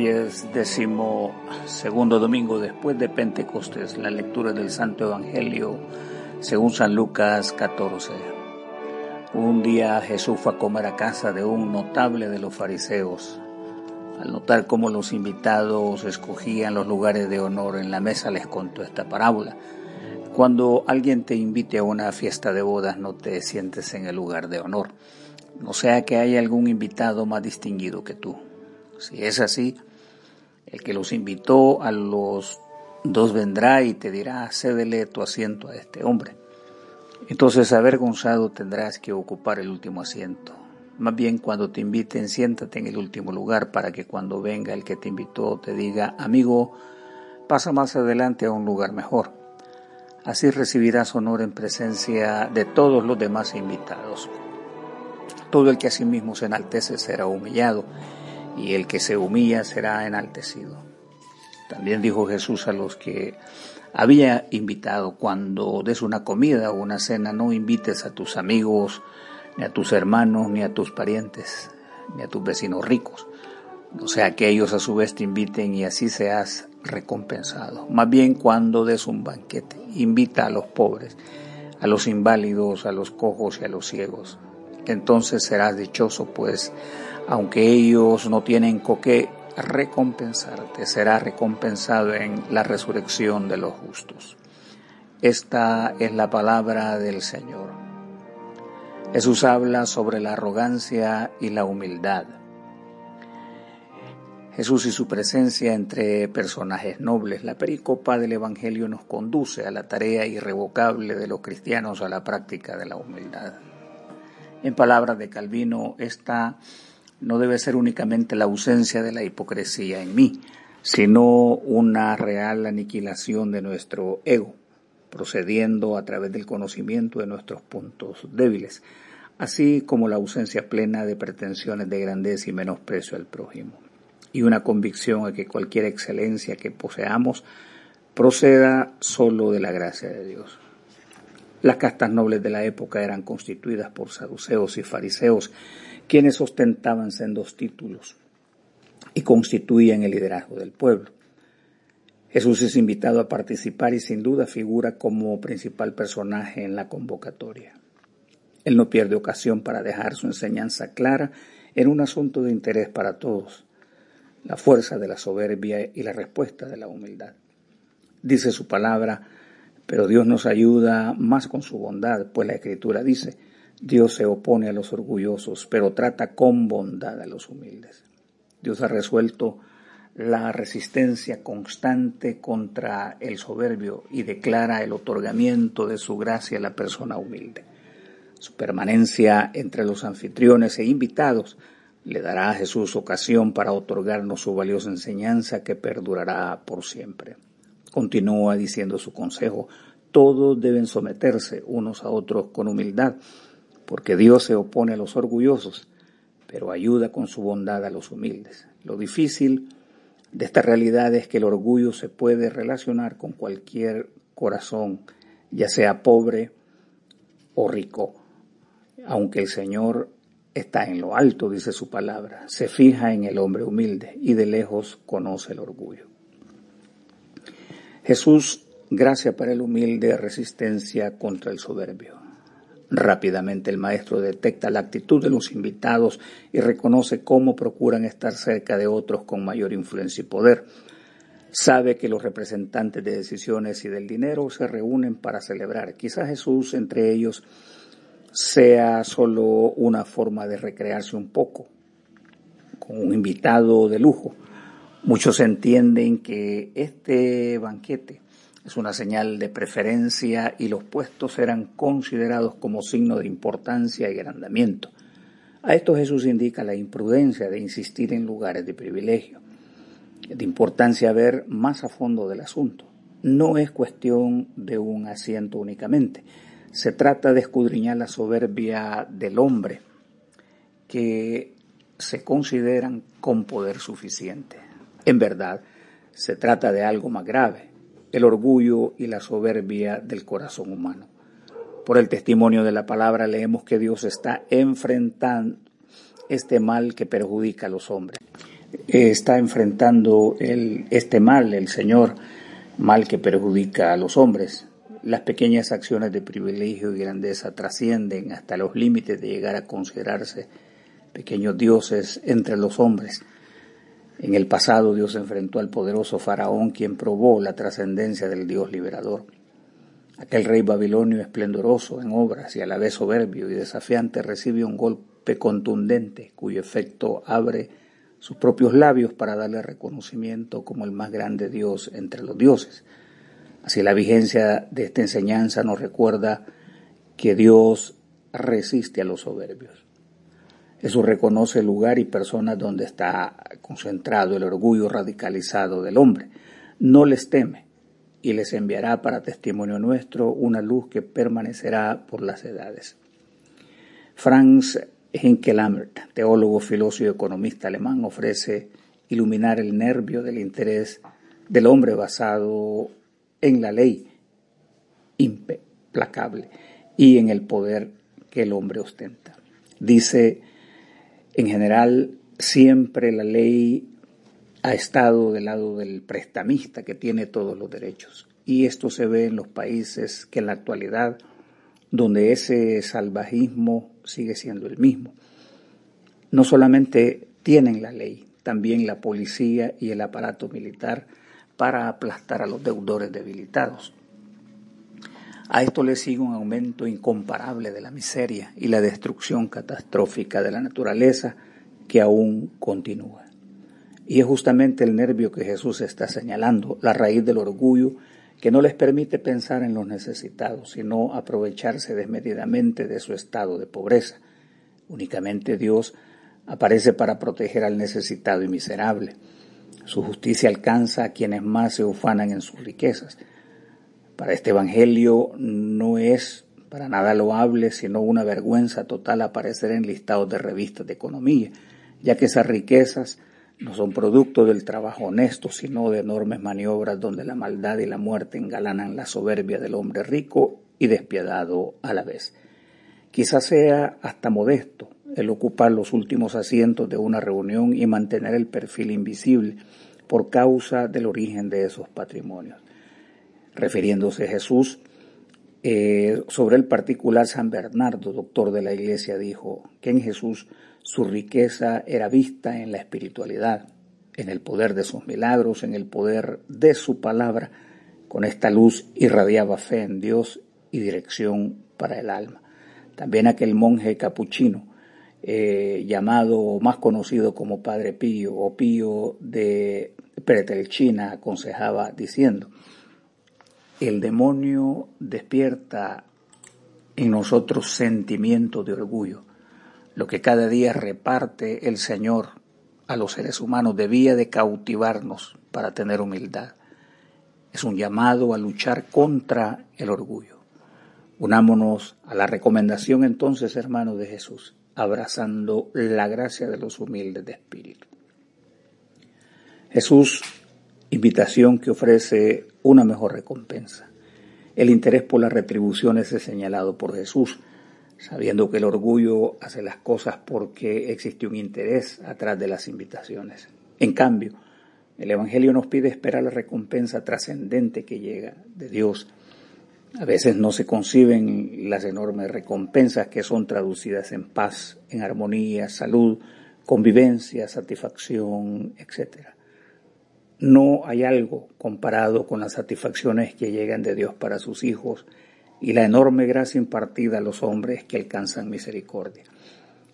Hoy es décimo segundo domingo después de Pentecostés, la lectura del Santo Evangelio según San Lucas 14. Un día Jesús fue a comer a casa de un notable de los fariseos. Al notar cómo los invitados escogían los lugares de honor en la mesa, les contó esta parábola. Cuando alguien te invite a una fiesta de bodas, no te sientes en el lugar de honor, no sea que haya algún invitado más distinguido que tú. Si es así, el que los invitó a los dos vendrá y te dirá, cédele tu asiento a este hombre. Entonces, avergonzado, tendrás que ocupar el último asiento. Más bien, cuando te inviten, siéntate en el último lugar para que cuando venga el que te invitó te diga, amigo, pasa más adelante a un lugar mejor. Así recibirás honor en presencia de todos los demás invitados. Todo el que a sí mismo se enaltece será humillado y el que se humilla será enaltecido. También dijo Jesús a los que había invitado, cuando des una comida o una cena, no invites a tus amigos, ni a tus hermanos, ni a tus parientes, ni a tus vecinos ricos. O sea que ellos a su vez te inviten y así seas recompensado. Más bien cuando des un banquete, invita a los pobres, a los inválidos, a los cojos y a los ciegos. Entonces serás dichoso, pues aunque ellos no tienen con qué recompensarte, será recompensado en la resurrección de los justos. Esta es la palabra del Señor. Jesús habla sobre la arrogancia y la humildad. Jesús y su presencia entre personajes nobles. La pericopa del Evangelio nos conduce a la tarea irrevocable de los cristianos a la práctica de la humildad. En palabras de Calvino, esta no debe ser únicamente la ausencia de la hipocresía en mí, sino una real aniquilación de nuestro ego, procediendo a través del conocimiento de nuestros puntos débiles, así como la ausencia plena de pretensiones de grandeza y menosprecio al prójimo, y una convicción a que cualquier excelencia que poseamos proceda solo de la gracia de Dios. Las castas nobles de la época eran constituidas por saduceos y fariseos, quienes ostentaban sendos títulos y constituían el liderazgo del pueblo. Jesús es invitado a participar y sin duda figura como principal personaje en la convocatoria. Él no pierde ocasión para dejar su enseñanza clara en un asunto de interés para todos, la fuerza de la soberbia y la respuesta de la humildad. Dice su palabra, pero Dios nos ayuda más con su bondad, pues la Escritura dice, Dios se opone a los orgullosos, pero trata con bondad a los humildes. Dios ha resuelto la resistencia constante contra el soberbio y declara el otorgamiento de su gracia a la persona humilde. Su permanencia entre los anfitriones e invitados le dará a Jesús ocasión para otorgarnos su valiosa enseñanza que perdurará por siempre. Continúa diciendo su consejo, todos deben someterse unos a otros con humildad porque Dios se opone a los orgullosos, pero ayuda con su bondad a los humildes. Lo difícil de esta realidad es que el orgullo se puede relacionar con cualquier corazón, ya sea pobre o rico, aunque el Señor está en lo alto, dice su palabra, se fija en el hombre humilde y de lejos conoce el orgullo. Jesús, gracia para el humilde, resistencia contra el soberbio. Rápidamente el maestro detecta la actitud de los invitados y reconoce cómo procuran estar cerca de otros con mayor influencia y poder. Sabe que los representantes de decisiones y del dinero se reúnen para celebrar. Quizás Jesús entre ellos sea solo una forma de recrearse un poco, con un invitado de lujo. Muchos entienden que este banquete es una señal de preferencia y los puestos eran considerados como signo de importancia y agrandamiento. A esto Jesús indica la imprudencia de insistir en lugares de privilegio, de importancia ver más a fondo del asunto. No es cuestión de un asiento únicamente, se trata de escudriñar la soberbia del hombre que se consideran con poder suficiente. En verdad, se trata de algo más grave, el orgullo y la soberbia del corazón humano. Por el testimonio de la palabra leemos que Dios está enfrentando este mal que perjudica a los hombres. eh, está enfrentando el, este mal, el Señor, mal que perjudica a los hombres. Las pequeñas acciones de privilegio y grandeza trascienden hasta los límites de llegar a considerarse pequeños dioses entre los hombres. En el pasado Dios enfrentó al poderoso faraón quien probó la trascendencia del Dios liberador. Aquel rey babilonio esplendoroso en obras y a la vez soberbio y desafiante recibe un golpe contundente cuyo efecto abre sus propios labios para darle reconocimiento como el más grande Dios entre los dioses. Así la vigencia de esta enseñanza nos recuerda que Dios resiste a los soberbios. Eso reconoce el lugar y personas donde está concentrado el orgullo radicalizado del hombre. No les teme, y les enviará para testimonio nuestro una luz que permanecerá por las edades. Franz Hinkelammert, teólogo, filósofo y economista alemán, ofrece iluminar el nervio del interés del hombre basado en la ley implacable y en el poder que el hombre ostenta. Dice, en general, siempre la ley ha estado del lado del prestamista que tiene todos los derechos. Y esto se ve en los países que en la actualidad, donde ese salvajismo sigue siendo el mismo. No solamente tienen la ley, también la policía y el aparato militar para aplastar a los deudores debilitados. A esto le sigue un aumento incomparable de la miseria y la destrucción catastrófica de la naturaleza que aún continúa. Y es justamente el nervio que Jesús está señalando, la raíz del orgullo que no les permite pensar en los necesitados, sino aprovecharse desmedidamente de su estado de pobreza. Únicamente Dios aparece para proteger al necesitado y miserable. Su justicia alcanza a quienes más se ufanan en sus riquezas. Para este Evangelio no es para nada loable, sino una vergüenza total aparecer en listados de revistas de economía, ya que esas riquezas no son producto del trabajo honesto, sino de enormes maniobras donde la maldad y la muerte engalanan la soberbia del hombre rico y despiadado a la vez. Quizás sea hasta modesto el ocupar los últimos asientos de una reunión y mantener el perfil invisible por causa del origen de esos patrimonios. Refiriéndose a Jesús, eh, sobre el particular San Bernardo, doctor de la Iglesia, dijo que en Jesús su riqueza era vista en la espiritualidad, en el poder de sus milagros, en el poder de su palabra. Con esta luz irradiaba fe en Dios y dirección para el alma. También aquel monje capuchino, eh, llamado más conocido como Padre Pío o Pío de Pretelchina, aconsejaba diciendo, el demonio despierta en nosotros sentimiento de orgullo, lo que cada día reparte el Señor a los seres humanos debía de cautivarnos para tener humildad. Es un llamado a luchar contra el orgullo. Unámonos a la recomendación entonces, hermanos de Jesús, abrazando la gracia de los humildes de espíritu. Jesús, invitación que ofrece una mejor recompensa. El interés por las retribuciones es señalado por Jesús sabiendo que el orgullo hace las cosas porque existe un interés atrás de las invitaciones. En cambio, el Evangelio nos pide esperar la recompensa trascendente que llega de Dios. A veces no se conciben las enormes recompensas que son traducidas en paz, en armonía, salud, convivencia, satisfacción, etc. No hay algo comparado con las satisfacciones que llegan de Dios para sus hijos y la enorme gracia impartida a los hombres que alcanzan misericordia.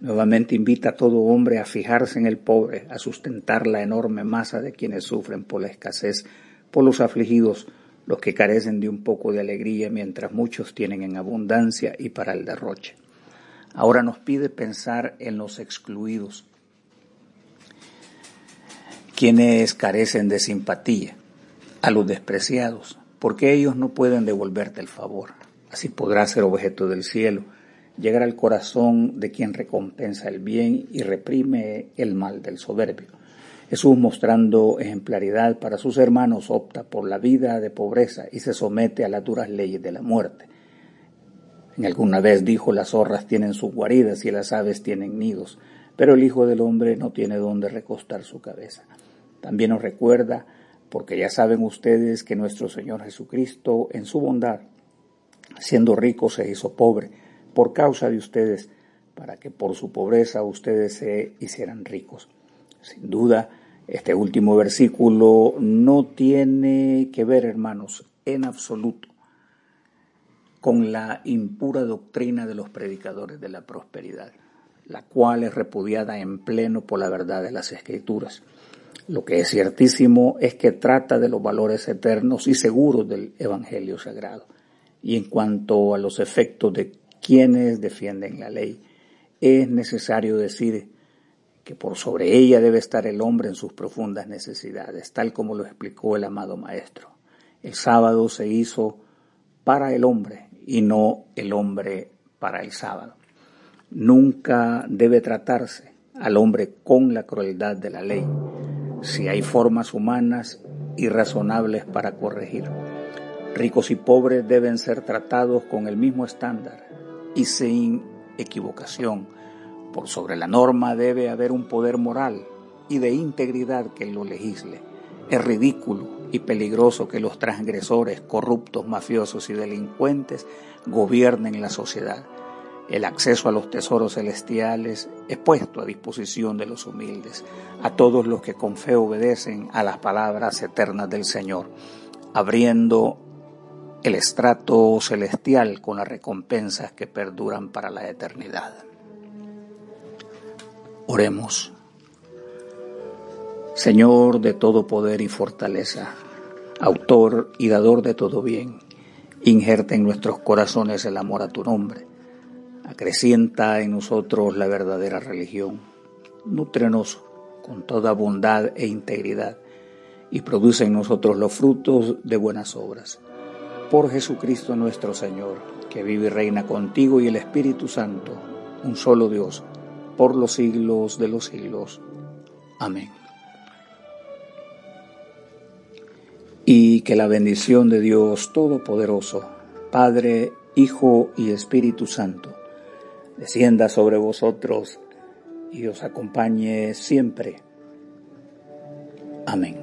Nuevamente invita a todo hombre a fijarse en el pobre, a sustentar la enorme masa de quienes sufren por la escasez, por los afligidos, los que carecen de un poco de alegría mientras muchos tienen en abundancia y para el derroche. Ahora nos pide pensar en los excluidos, quienes carecen de simpatía, a los despreciados, porque ellos no pueden devolverte el favor. Así podrá ser objeto del cielo, llegar al corazón de quien recompensa el bien y reprime el mal del soberbio. Jesús, mostrando ejemplaridad para sus hermanos, opta por la vida de pobreza y se somete a las duras leyes de la muerte. En alguna vez dijo, las zorras tienen sus guaridas y las aves tienen nidos, pero el Hijo del Hombre no tiene dónde recostar su cabeza. También nos recuerda, porque ya saben ustedes que nuestro Señor Jesucristo, en su bondad, siendo rico, se hizo pobre por causa de ustedes, para que por su pobreza ustedes se hicieran ricos. Sin duda, este último versículo no tiene que ver, hermanos, en absoluto con la impura doctrina de los predicadores de la prosperidad, la cual es repudiada en pleno por la verdad de las Escrituras. Lo que es ciertísimo es que trata de los valores eternos y seguros del Evangelio Sagrado. Y en cuanto a los efectos de quienes defienden la ley, es necesario decir que por sobre ella debe estar el hombre en sus profundas necesidades, tal como lo explicó el amado Maestro. El sábado se hizo para el hombre y no el hombre para el sábado. Nunca debe tratarse al hombre con la crueldad de la ley, si hay formas humanas y razonables para corregir. Ricos y pobres deben ser tratados con el mismo estándar y sin equivocación. Por sobre la norma debe haber un poder moral y de integridad que lo legisle. Es ridículo y peligroso que los transgresores, corruptos, mafiosos y delincuentes gobiernen la sociedad. El acceso a los tesoros celestiales es puesto a disposición de los humildes, a todos los que con fe obedecen a las palabras eternas del Señor, abriendo el estrato celestial con las recompensas que perduran para la eternidad. Oremos. Señor de todo poder y fortaleza, autor y dador de todo bien, injerta en nuestros corazones el amor a tu nombre, acrecienta en nosotros la verdadera religión, nútrenos con toda bondad e integridad y produce en nosotros los frutos de buenas obras. Por Jesucristo nuestro Señor, que vive y reina contigo y el Espíritu Santo, un solo Dios, por los siglos de los siglos. Amén. y que la bendición de Dios Todopoderoso, Padre, Hijo y Espíritu Santo, descienda sobre vosotros y os acompañe siempre. Amén.